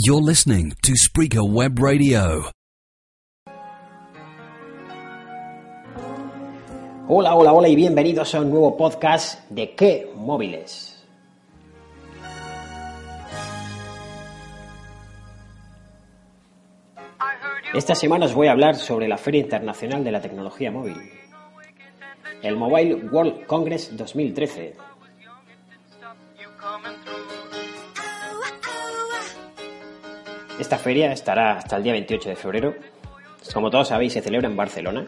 You're listening to Web Radio. Hola, hola, hola y bienvenidos a un nuevo podcast de ¿Qué móviles? Esta semana os voy a hablar sobre la Feria Internacional de la Tecnología Móvil, el Mobile World Congress 2013. Esta feria estará hasta el día 28 de febrero. Como todos sabéis, se celebra en Barcelona.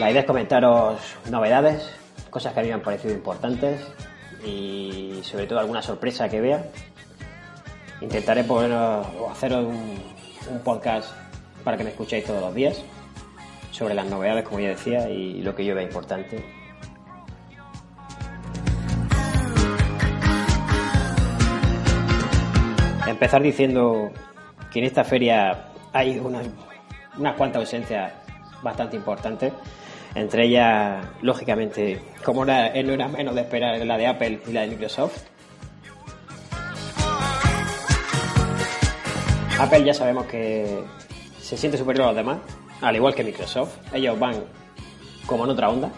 La idea es comentaros novedades, cosas que a mí me han parecido importantes y sobre todo alguna sorpresa que vea. Intentaré poneros, o hacer un, un podcast para que me escuchéis todos los días sobre las novedades, como ya decía, y lo que yo vea importante. Empezar diciendo que en esta feria hay unas, unas cuantas ausencias bastante importantes. Entre ellas, lógicamente, como no era, no era menos de esperar, la de Apple y la de Microsoft. Apple ya sabemos que se siente superior a los demás, al igual que Microsoft. Ellos van como en otra onda.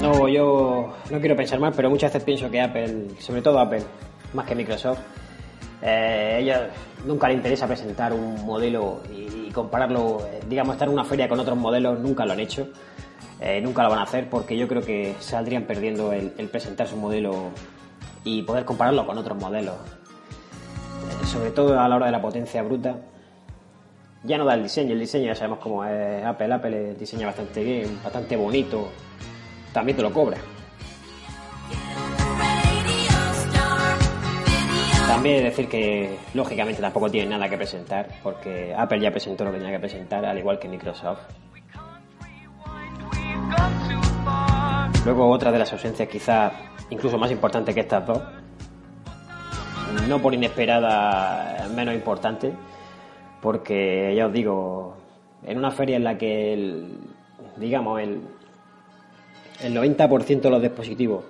No, yo no quiero pensar mal, pero muchas veces pienso que Apple, sobre todo Apple, más que Microsoft, eh, ellos nunca le interesa presentar un modelo y, compararlo, eh, digamos, estar en una feria con otros modelos, nunca lo han hecho. Eh, nunca lo van a hacer porque yo creo que saldrían perdiendo el, presentar su modelo y poder compararlo con otros modelos. Sobre todo a la hora de la potencia bruta. Ya no da el diseño, el diseño ya sabemos cómo es Apple. Apple diseña bastante bien, bastante bonito. También te lo cobra. También decir que lógicamente tampoco tiene nada que presentar porque Apple ya presentó lo que tenía que presentar, al igual que Microsoft. Luego otra de las ausencias quizá incluso más importante que estas dos, no por inesperada menos importante, porque ya os digo, en una feria en la que el, digamos el, el 90% de los dispositivos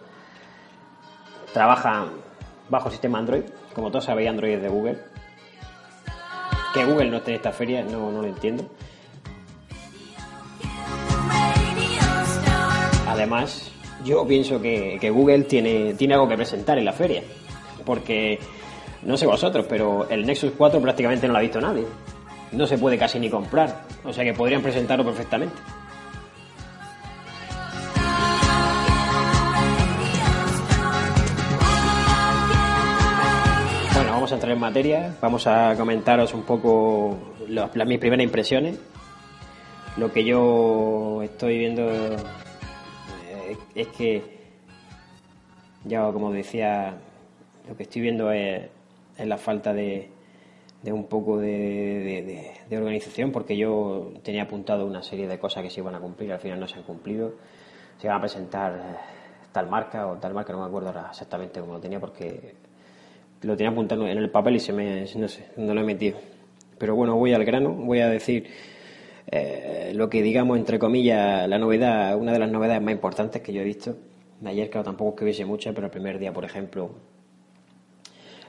trabajan bajo sistema Android, como todos sabéis Android es de Google, que Google no esté en esta feria no, no lo entiendo. Además, yo pienso que, que, Google tiene, tiene algo que presentar en la feria. Porque, no sé vosotros, pero el Nexus 4 prácticamente no lo ha visto nadie. No se puede casi ni comprar. O sea que podrían presentarlo perfectamente. Vamos a entrar en materia. Vamos a comentaros un poco las, mis primeras impresiones. Lo que yo estoy viendo es que, ya como decía, lo que estoy viendo es, la falta de, de, un poco de, de, organización, porque yo tenía apuntado una serie de cosas que se iban a cumplir, al final no se han cumplido. Se iban a presentar tal marca o tal marca, no me acuerdo exactamente cómo lo tenía, porque lo tenía apuntado en el papel y se me, no sé, no lo he metido. Pero bueno, voy al grano, voy a decir eh, lo que digamos, entre comillas, la novedad, una de las novedades más importantes que yo he visto. De ayer, claro, tampoco es que hubiese muchas, pero el primer día, por ejemplo,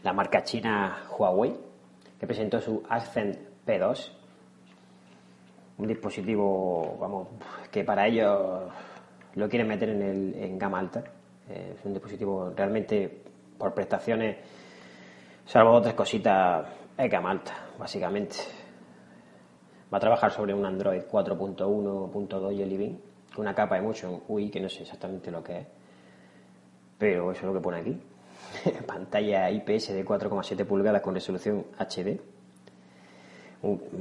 la marca china Huawei, que presentó su Accent P2, un dispositivo, vamos, que para ellos lo quieren meter en, el, en gama alta. Eh, es un dispositivo realmente por prestaciones, salvo otras cositas, es gama alta, básicamente va a trabajar sobre un Android 4.1.2 Jelly Bean, con una capa de Motion UI que no sé exactamente lo que es, pero eso es lo que pone aquí. Pantalla IPS de 4,7 pulgadas con resolución HD.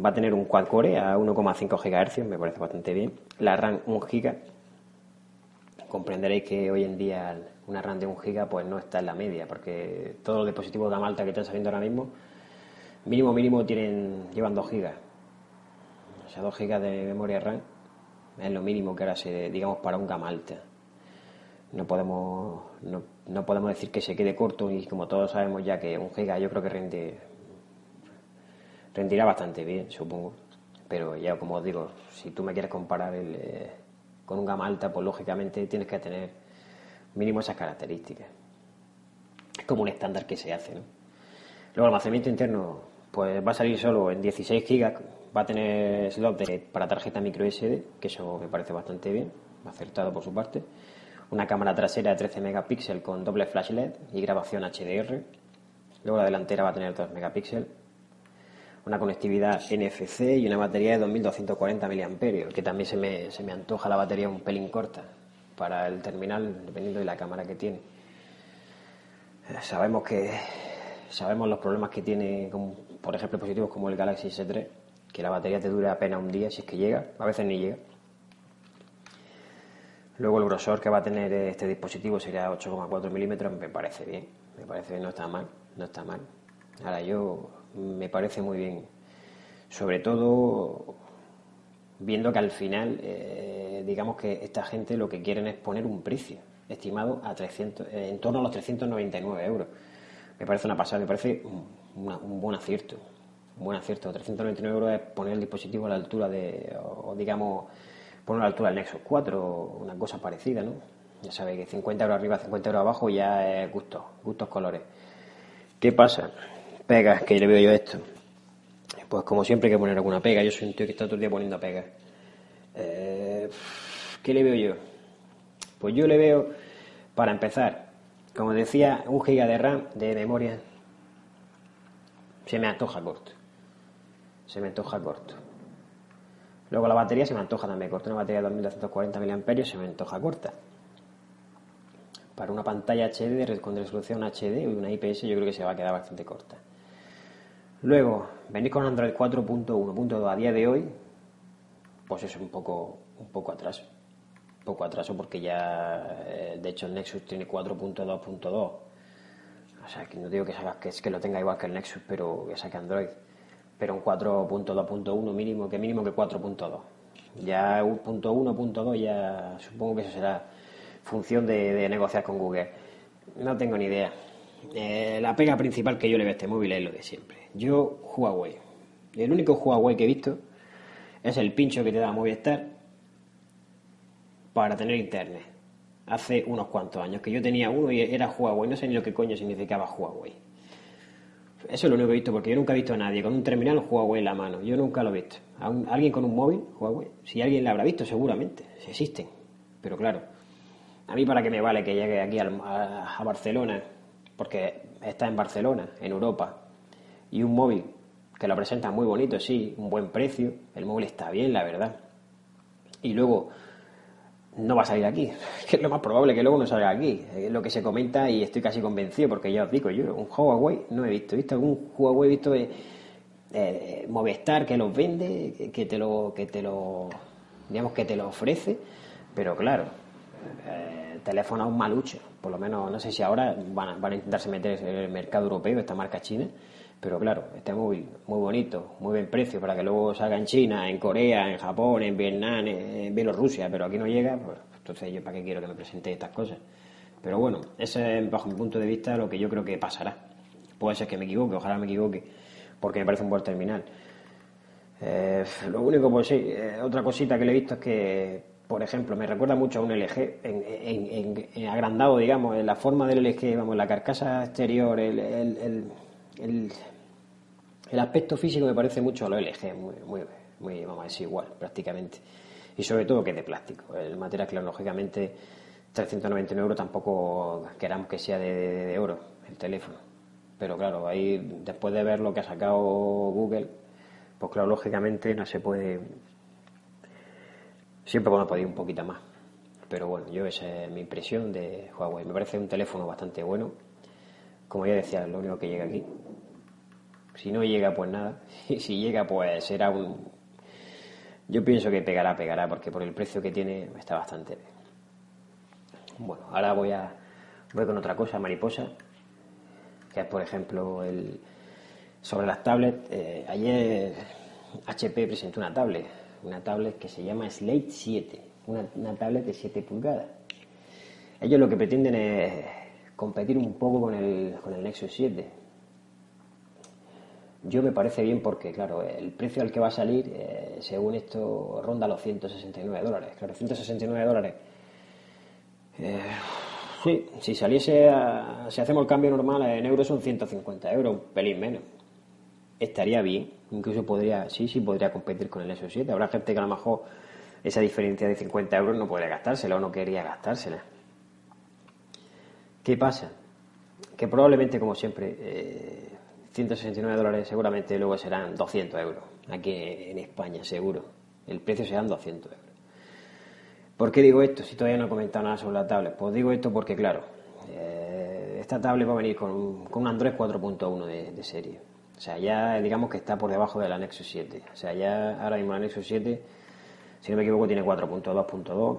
va a tener un quad core a 1,5 GHz, me parece bastante bien. La RAM 1 GB. Comprenderéis que hoy en día una RAM de 1 GB pues no está en la media, porque todos los dispositivos de gama alta que están saliendo ahora mismo, mínimo mínimo tienen llevan 2 GB. O sea, 2 GB de memoria RAM es lo mínimo que ahora se, digamos, para un gama alta. No podemos, no, no podemos decir que se quede corto y como todos sabemos ya que un giga yo creo que rinde rendirá bastante bien, supongo. Pero ya como os digo, si tú me quieres comparar el, eh, con un gama alta, pues lógicamente tienes que tener mínimo esas características. Es como un estándar que se hace, ¿no? Luego el almacenamiento interno, pues va a salir solo en 16 gigas, va a tener slot para tarjeta micro SD, que eso me parece bastante bien, acertado por su parte. Una cámara trasera de 13 megapíxeles con doble flash LED y grabación HDR. Luego la delantera va a tener 2 megapíxeles una conectividad NFC y una batería de 2240 mAh, que también se me, se me antoja la batería un pelín corta para el terminal, dependiendo de la cámara que tiene. Eh, sabemos que sabemos los problemas que tiene, por ejemplo, dispositivos como el Galaxy S3, que la batería te dura apenas un día si es que llega, a veces ni llega. Luego el grosor que va a tener este dispositivo sería 8,4 milímetros, me parece bien, me parece bien, no está mal, no está mal. Ahora yo me parece muy bien. Sobre todo viendo que al final, eh, digamos que esta gente lo que quieren es poner un precio estimado a 300, eh, en torno a los 399 euros. Me parece una pasada, me parece un, buen acierto. Un buen acierto. 399 euros es poner el dispositivo a la altura de, o, digamos, poner a la altura del Nexus 4, una cosa parecida, ¿no? Ya sabéis que 50 euros arriba, 50 euros abajo ya es gustos, gustos colores. ¿Qué pasa? pegas que le veo yo esto. Pues como siempre hay que poner alguna pega. Yo soy un tío que está todo el día poniendo pegas. Eh, ¿Qué le veo yo? Pues yo le veo, para empezar, como decía, un giga de RAM de memoria se me antoja corto. Se me antoja corto. Luego la batería se me antoja también corta. Una batería de 2240 mAh se me antoja corta. Para una pantalla HD con resolución HD y una IPS yo creo que se va a quedar bastante corta. Luego, venir con Android 4.1.2 a día de hoy, pues es un poco, un poco atraso. Un poco atraso porque ya, eh, de hecho, el Nexus tiene 4.2.2. O sea, que no digo que, que, es que lo tenga igual que el Nexus, pero que saque Android. Pero un 4.2.1 mínimo, que mínimo que 4.2. Ya un punto 1.2 ya supongo que eso será función de negociar con Google. No tengo ni idea. Eh, la pega principal que yo le veo a este móvil es lo de siempre. Yo, Huawei. El único Huawei que he visto es el pincho que te da Movistar para tener internet. Hace unos cuantos años que yo tenía uno y era Huawei. No sé ni lo que coño significaba Huawei. Eso es lo único que he visto, porque yo nunca he visto a nadie con un terminal Huawei en la mano. Yo nunca lo he visto. ¿Alguien con un móvil Huawei? Si alguien lo habrá visto, seguramente. Si existen. Pero claro, a mí para qué me vale que llegue aquí a Barcelona porque está en Barcelona, en Europa, y un móvil que lo presenta muy bonito, sí, un buen precio, el móvil está bien, la verdad. Y luego no va a salir aquí, es lo más probable que luego no salga aquí. Es lo que se comenta y estoy casi convencido, porque ya os digo, yo un Huawei no he visto, he visto algún Huawei, he visto eh, Movistar que los vende, que te lo, que te lo, digamos que te lo ofrece, pero claro, eh, teléfono un malucho, por lo menos no sé si ahora van a, intentarse meter en el mercado europeo, esta marca china, pero claro, este móvil muy bonito, muy buen precio para que luego salga en China, en Corea, en Japón, en Vietnam, en Bielorrusia, pero aquí no llega, pues entonces yo para qué quiero que me presente estas cosas. Pero bueno, ese es bajo mi punto de vista lo que yo creo que pasará. Puede ser que me equivoque, ojalá me equivoque, porque me parece un buen terminal. Eh, lo único, pues sí, eh, otra cosita que le he visto es que por ejemplo, me recuerda mucho a un LG en, agrandado, digamos, en la forma del LG, vamos, la carcasa exterior, el, el, el, aspecto físico me parece mucho a lo LG, muy, muy, vamos a igual, prácticamente. Y sobre todo que es de plástico. El material, claro, lógicamente, 399 euros tampoco queramos que sea de, de oro el teléfono. Pero claro, ahí, después de ver lo que ha sacado Google, pues claro, lógicamente no se puede Siempre podemos pedir un poquito más. Pero bueno, yo esa es mi impresión de Huawei. Me parece un teléfono bastante bueno. Como ya decía, lo único que llega aquí. Si no llega, pues nada. Y si llega, pues será un... Yo pienso que pegará, pegará, porque por el precio que tiene está bastante bien. Bueno, ahora voy a voy con otra cosa, mariposa, que es por ejemplo el sobre las tablets. Eh, ayer HP presentó una tablet, una tablet que se llama Slate 7, una, una tablet de 7 pulgadas. Ellos lo que pretenden es competir un poco con el, con el Nexus 7. Yo me parece bien porque, claro, el precio al que va a salir, eh, según esto, ronda los 169 dólares. Claro, 169 dólares. Eh, sí, si saliese, a- si hacemos el cambio normal en euros son 150 euros, un pelín menos. Estaría bien, incluso podría, sí, sí podría competir con el Nexus 7. Habrá gente que a lo mejor esa diferencia de 50 euros no podría gastársela o no quería gastársela. ¿Qué pasa? Que probablemente, como siempre, eh, 169 dólares seguramente luego serán 200 euros. Aquí en España, seguro. El precio serán 200 euros. ¿Por qué digo esto si todavía no he comentado nada sobre la tablet? Pues digo esto porque, claro, eh, esta tablet va a venir con, con un Android 4.1 de, de serie. O sea, ya digamos que está por debajo de la Nexus 7. O sea, ya ahora mismo la Nexus 7, si no me equivoco, tiene 4.2.2.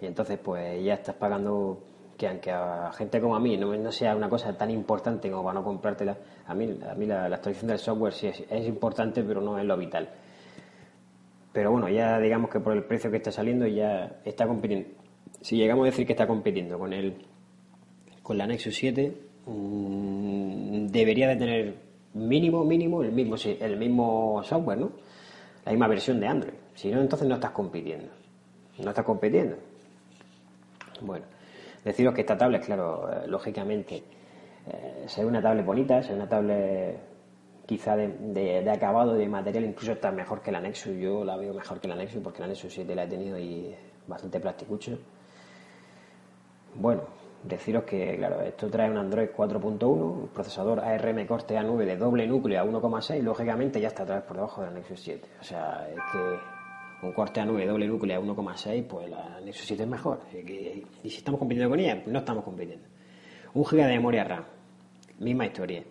Y entonces, pues ya estás pagando que aunque a gente como a mí no, no sea una cosa tan importante como para no comprártela, a mí, a mí la, la actualización del software sí es, es importante, pero no es lo vital. Pero bueno, ya digamos que por el precio que está saliendo ya está compitiendo. Si llegamos a decir que está compitiendo con el con la Nexus 7, mm, debería de tener mínimo, mínimo el mismo, el mismo software, ¿no? La misma versión de Android. Si no, entonces no estás compitiendo. No estás compitiendo. Bueno, deciros que esta tablet, claro, eh, lógicamente, eh, una tablet bonita, será una tablet quizá de, de- de acabado, de material, incluso está mejor que la Nexus. Yo la veo mejor que la Nexus porque la Nexus 7 la he tenido y bastante plasticucho. Bueno, deciros que, claro, esto trae un Android 4.1, un procesador ARM Corte A9 de doble núcleo a 1,6, lógicamente ya está otra vez por debajo de la Nexus 7. O sea, es que un Corte A9 doble núcleo a 1,6, pues la Nexus 7 es mejor. Y, si estamos compitiendo con ella, no estamos compitiendo. Un GB de memoria RAM, misma historia.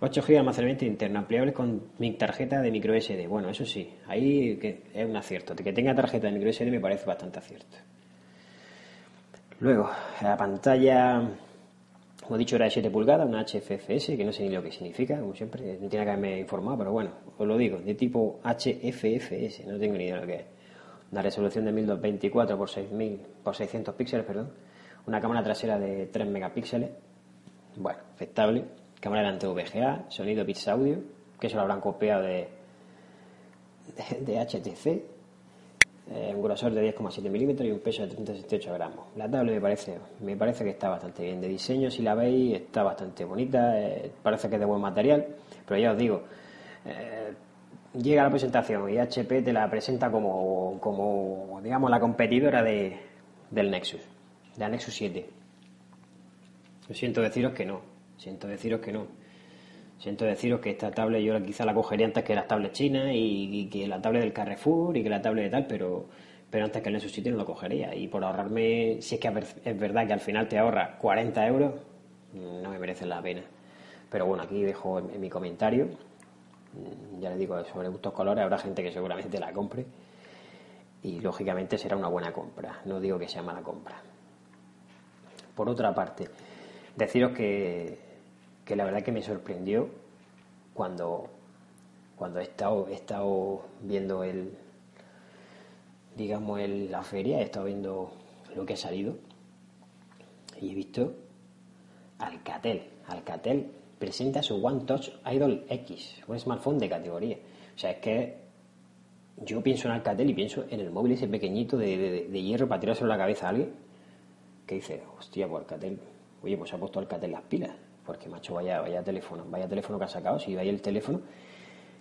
8 GB de almacenamiento interno, ampliables con mi tarjeta de micro SD. Bueno, eso sí, ahí es un acierto. Que tenga tarjeta de micro SD me parece bastante acierto. Luego, la pantalla, como he dicho, era de 7 pulgadas, una HFFS, que no sé ni lo que significa, como siempre, no tiene que haberme informado, pero bueno, os lo digo, de tipo HFFS, no tengo ni idea de lo que es. Una resolución de 1224 por 6000 por 600 píxeles, perdón. Una cámara trasera de 3 megapíxeles, bueno, aceptable. Cámara delante VGA, sonido Bits Audio, que eso lo habrán copiado de, de HTC. Eh, un grosor de 10,7 milímetros y un peso de 368 gramos. La tablet me parece, me parece que está bastante bien. De diseño, si la veis, está bastante bonita, eh, parece que es de buen material, pero ya os digo, eh, llega la presentación y HP te la presenta como, como digamos, la competidora de, del Nexus, de la Nexus 7. Yo siento deciros que no, siento deciros que no. Siento deciros que esta tablet yo quizá la cogería antes que las tablets chinas y, que la tablet del Carrefour y que la tablet de tal, pero, pero antes que el Nexus 7 no lo cogería. Y por ahorrarme, si es que es verdad que al final te ahorra 40 euros, no me merece la pena. Pero bueno, aquí dejo en, mi comentario, ya les digo, sobre gustos colores, habrá gente que seguramente la compre y lógicamente será una buena compra. No digo que sea mala compra. Por otra parte, deciros que, que la verdad que me sorprendió cuando, cuando he, estado, he estado viendo el digamos el, la feria, he estado viendo lo que ha salido y he visto Alcatel. Alcatel presenta su One Touch Idol X, un smartphone de categoría. O sea, es que yo pienso en Alcatel y pienso en el móvil ese pequeñito de, hierro para tirárselo a la cabeza a alguien que dice, hostia, pues Alcatel, oye, pues ha puesto Alcatel las pilas, porque macho, vaya, vaya teléfono, vaya teléfono que ha sacado, si veis el teléfono,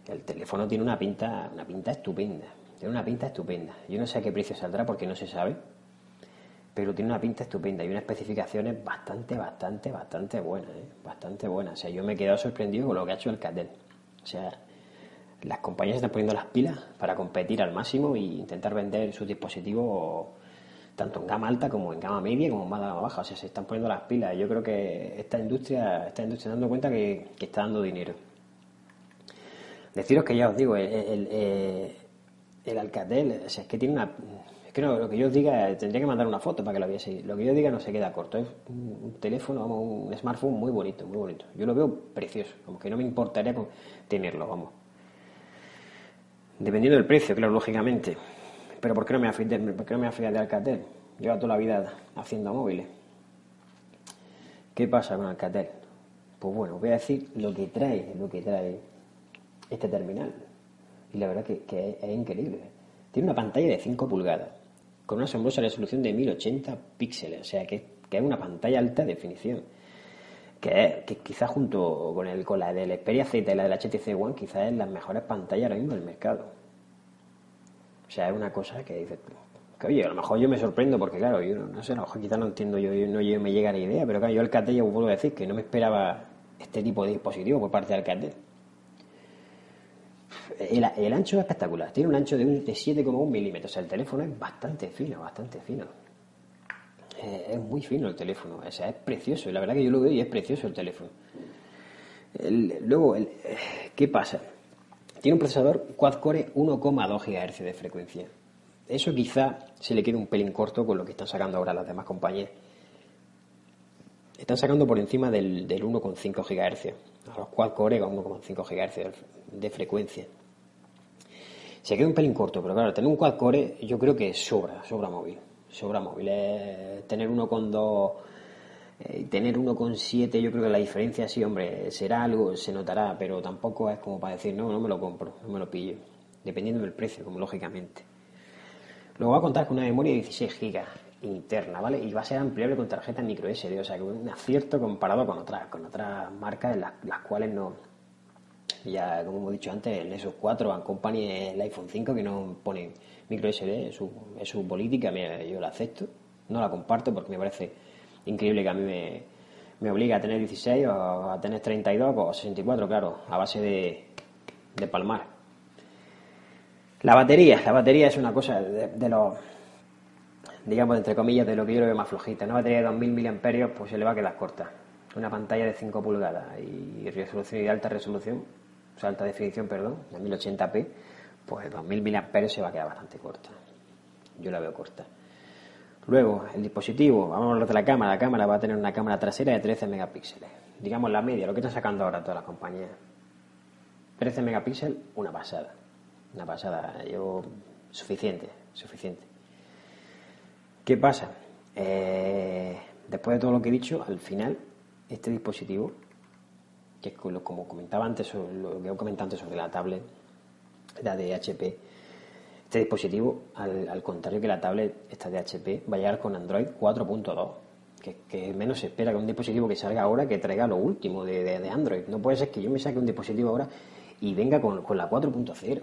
el teléfono tiene una pinta, una pinta estupenda, tiene una pinta estupenda. Yo no sé a qué precio saldrá porque no se sabe, pero tiene una pinta estupenda y unas especificaciones bastante, bastante, bastante buenas, ¿eh? bastante buenas. O sea, yo me he quedado sorprendido con lo que ha hecho Alcatel. O sea, las compañías están poniendo las pilas para competir al máximo e intentar vender sus dispositivos tanto en gama alta como en gama media como en gama baja. O sea, se están poniendo las pilas. Yo creo que esta industria está industria dando cuenta que, que está dando dinero. Deciros que ya os digo, el, el, el, el Alcatel, o sea, es que tiene una que no, lo que yo os diga, tendría que mandar una foto para que lo vieseis. Lo que yo diga no se queda corto. Es un, teléfono, vamos, un smartphone muy bonito, muy bonito. Yo lo veo precioso, como que no me importaría tenerlo, vamos. Dependiendo del precio, claro, lógicamente. Pero ¿por qué no me de, por qué me de Alcatel? Lleva toda la vida haciendo móviles. ¿Qué pasa con Alcatel? Pues bueno, voy a decir lo que trae, lo que trae este terminal. Y la verdad que, que es increíble. Tiene una pantalla de 5 pulgadas con una asombrosa resolución de 1080 píxeles, o sea que, es una pantalla alta definición. Que, que quizás junto con, el, con la del Xperia Z y la del HTC One, quizás es las mejores pantallas ahora mismo del mercado. O sea, es una cosa que dices, que oye, a lo mejor yo me sorprendo porque, claro, yo no, sé, a lo mejor quizás no entiendo, yo, no yo me llega la idea, pero claro, yo Alcatel ya vuelvo a decir que no me esperaba este tipo de dispositivo por parte de Alcatel. El, ancho es espectacular, tiene un ancho de, de 7,1 milímetros, o sea, el teléfono es bastante fino, bastante fino. Eh, es muy fino el teléfono, o sea, es precioso, la verdad que yo lo veo y es precioso el teléfono. luego, ¿qué pasa? Tiene un procesador quad-core 1,2 GHz de frecuencia. Eso quizá se le quede un pelín corto con lo que están sacando ahora las demás compañías. Están sacando por encima del, del 1,5 GHz, a los quad-core con 1,5 GHz de frecuencia. Se queda un pelín corto, pero claro, tener un quad core yo creo que sobra, sobra móvil. Sobra móvil. tener uno con dos, eh, tener uno con siete, yo creo que la diferencia sí, hombre, será algo, se notará, pero tampoco es como para decir, no, no me lo compro, no me lo pillo. Dependiendo del precio, como lógicamente. Luego va a contar con una memoria de 16 GB interna, ¿vale? Y va a ser ampliable con tarjeta micro SD, o sea que un acierto comparado con otras, con otras marcas en las cuales no, ya, como hemos dicho antes, en esos cuatro van Company el iPhone 5 que no pone micro SD, es su, es su política, yo la acepto, no la comparto porque me parece increíble que a mí me, me obliga a tener 16 o a tener 32 o 64, claro, a base de, de palmar. La batería, la batería es una cosa de, los, digamos, entre comillas, de lo que yo lo veo más flojita. Una batería de 2000 mAh, pues se le va a quedar corta. Una pantalla de 5 pulgadas y resolución y de alta resolución, o sea, alta definición, perdón, de 1080p, pues 2000 mAh se va a quedar bastante corta. Yo la veo corta. Luego, el dispositivo, vamos a hablar de la cámara. La cámara va a tener una cámara trasera de 13 megapíxeles. Digamos la media, lo que están sacando ahora todas las compañías. 13 megapíxeles, una pasada. Una pasada. Yo, suficiente, suficiente. ¿Qué pasa? Eh, después de todo lo que he dicho, al final, este dispositivo que es como comentaba antes, lo que he comentado antes sobre la tablet, la de HP, este dispositivo, al, contrario que la tablet esta de HP, va a llegar con Android 4.2, que, menos se espera que un dispositivo que salga ahora que traiga lo último de, Android. No puede ser que yo me saque un dispositivo ahora y venga con, la 4.0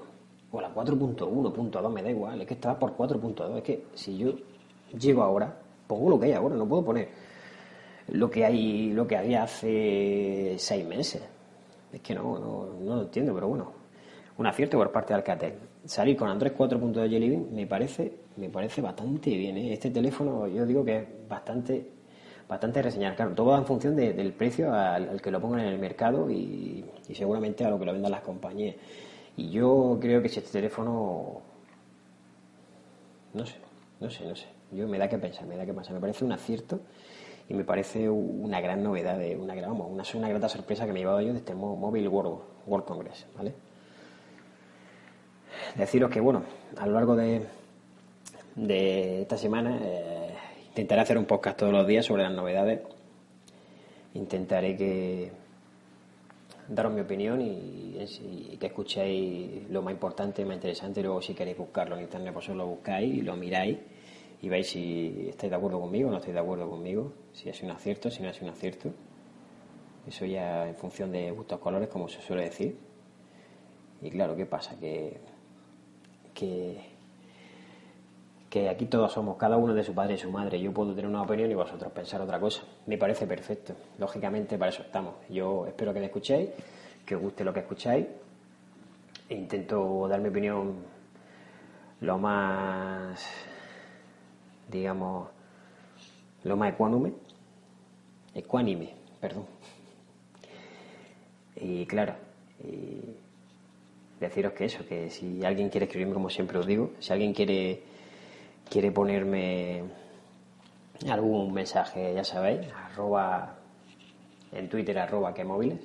o la 4.1.2, me da igual, es que está por 4.2, es que si yo llego ahora, pongo lo que hay ahora, no puedo poner lo que hay lo que había hace seis meses. Es que no, no, no lo entiendo, pero bueno, un acierto por parte de Alcatel. Salir con Android 4.2 Jelly Bean me parece, me parece bastante bien. ¿eh? Este teléfono yo digo que es bastante bastante reseñar. Claro, todo va en función del precio al, que lo pongan en el mercado y, seguramente a lo que lo vendan las compañías. Y yo creo que si este teléfono, no sé, no sé, no sé. Yo me da que pensar, me da que pensar. Me parece un acierto y me parece una gran novedad, una, gran, una, una grata sorpresa que me he llevado yo de este Mobile World, World Congress, ¿vale? Deciros que, bueno, a lo largo de, esta semana eh, intentaré hacer un podcast todos los días sobre las novedades. Intentaré que daros mi opinión y, que escuchéis lo más importante, más interesante. Luego, si queréis buscarlo en internet, pues os lo buscáis y lo miráis y veis si estáis de acuerdo conmigo o no estáis de acuerdo conmigo, si es un acierto, si no es un acierto. Eso ya en función de gustos colores, como se suele decir. Y claro, ¿qué pasa? Que, que, que aquí todos somos cada uno de su padre y su madre. Yo puedo tener una opinión y vosotros pensar otra cosa. Me parece perfecto. Lógicamente, para eso estamos. Yo espero que me escuchéis, que os guste lo que escucháis. Intento dar mi opinión lo más digamos, lo más ecuánime, ecuánime, perdón. Y claro, deciros que eso, que si alguien quiere escribirme, como siempre os digo, si alguien quiere, quiere ponerme algún mensaje, ya sabéis, arroba, en Twitter arroba que móviles.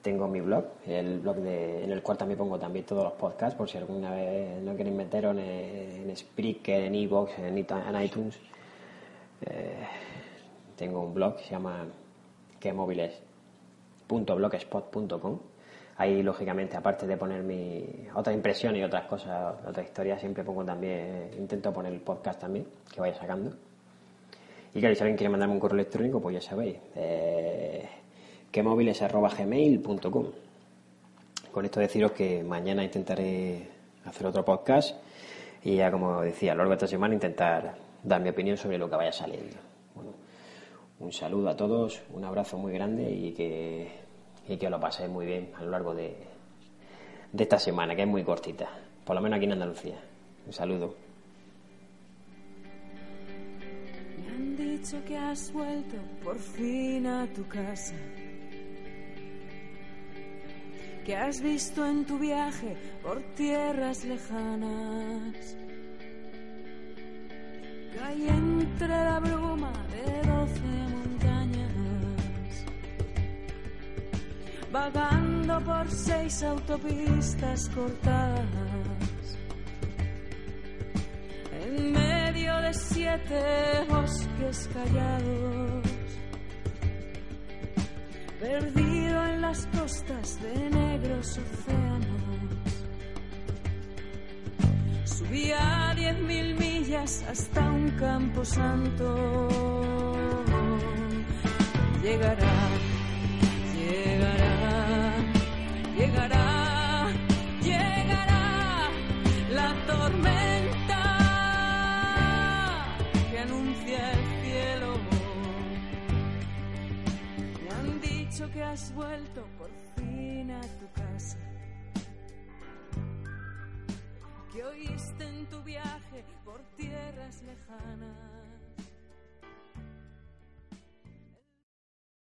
Tengo mi blog, el blog de, en el cual también pongo también todos los podcasts, por si alguna vez no queréis meteros en, en Spreaker, en Evox, en, iTunes. Eh, tengo un blog que se llama quemóviles.blogspot.com Ahí, lógicamente, aparte de poner mi otra impresión y otras cosas, otras historias, siempre pongo también, intento poner el podcast también, que vaya sacando. Y claro, si alguien quiere mandarme un correo electrónico, pues ya sabéis, eh, quemóviles.gmail.com Con esto deciros que mañana intentaré hacer otro podcast y ya como decía, a lo largo de esta semana intentar dar mi opinión sobre lo que vaya saliendo. Bueno, un saludo a todos, un abrazo muy grande y que y que lo paséis muy bien a lo largo de, de esta semana, que es muy cortita, por lo menos aquí en Andalucía. Un saludo. Me han dicho que has vuelto por fin a tu casa. Que has visto en tu viaje por tierras lejanas. Hay entre la bruma de doce vagando por seis autopistas cortadas, en medio de siete bosques callados, perdido en las costas de negros océanos. Subía diez mil millas hasta un campo santo. Llegará, llegará que has vuelto por fin a tu casa. Que oíste en tu viaje por tierras lejanas